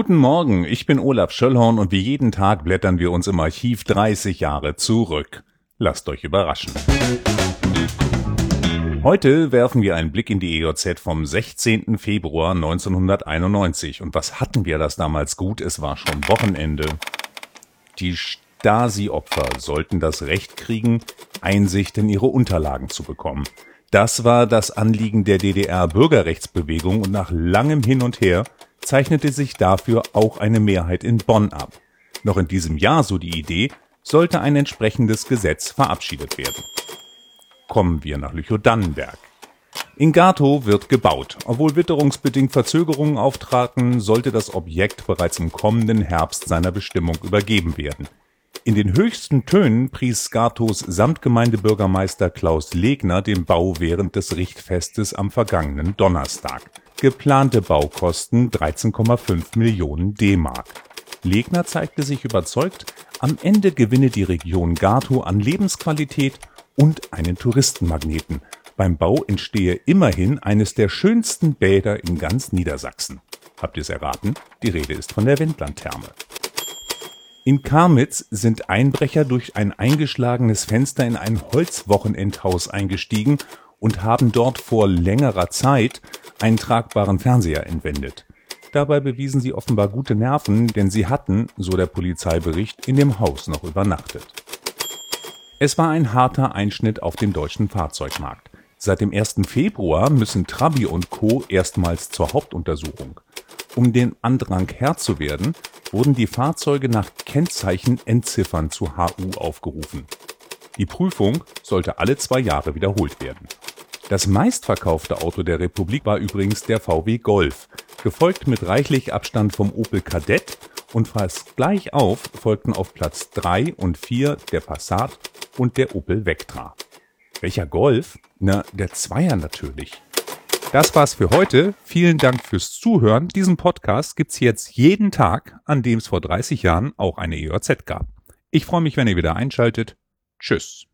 Guten Morgen, ich bin Olaf Schöllhorn und wie jeden Tag blättern wir uns im Archiv 30 Jahre zurück. Lasst euch überraschen. Heute werfen wir einen Blick in die EOZ vom 16. Februar 1991. Und was hatten wir das damals gut? Es war schon Wochenende. Die Stasi-Opfer sollten das Recht kriegen, Einsicht in ihre Unterlagen zu bekommen. Das war das Anliegen der DDR-Bürgerrechtsbewegung und nach langem Hin und Her zeichnete sich dafür auch eine Mehrheit in Bonn ab. Noch in diesem Jahr, so die Idee, sollte ein entsprechendes Gesetz verabschiedet werden. Kommen wir nach Lüchow-Dannenberg. In Gato wird gebaut. Obwohl witterungsbedingt Verzögerungen auftraten, sollte das Objekt bereits im kommenden Herbst seiner Bestimmung übergeben werden. In den höchsten Tönen pries Gatos Samtgemeindebürgermeister Klaus Legner den Bau während des Richtfestes am vergangenen Donnerstag. Geplante Baukosten 13,5 Millionen D-Mark. Legner zeigte sich überzeugt, am Ende gewinne die Region Gato an Lebensqualität und einen Touristenmagneten. Beim Bau entstehe immerhin eines der schönsten Bäder in ganz Niedersachsen. Habt ihr es erraten? Die Rede ist von der Wendlandtherme. In Karmitz sind Einbrecher durch ein eingeschlagenes Fenster in ein Holzwochenendhaus eingestiegen und haben dort vor längerer Zeit einen tragbaren Fernseher entwendet. Dabei bewiesen sie offenbar gute Nerven, denn sie hatten, so der Polizeibericht, in dem Haus noch übernachtet. Es war ein harter Einschnitt auf dem deutschen Fahrzeugmarkt. Seit dem 1. Februar müssen Trabi und Co. erstmals zur Hauptuntersuchung. Um den Andrang Herr zu werden, wurden die Fahrzeuge nach Kennzeichen Endziffern zu HU aufgerufen. Die Prüfung sollte alle zwei Jahre wiederholt werden. Das meistverkaufte Auto der Republik war übrigens der VW Golf, gefolgt mit reichlich Abstand vom Opel Kadett und fast gleich auf folgten auf Platz 3 und 4 der Passat und der Opel Vectra. Welcher Golf? Na, der Zweier natürlich. Das war's für heute. Vielen Dank fürs Zuhören. Diesen Podcast gibt's jetzt jeden Tag, an dem es vor 30 Jahren auch eine EOZ gab. Ich freue mich, wenn ihr wieder einschaltet. Tschüss.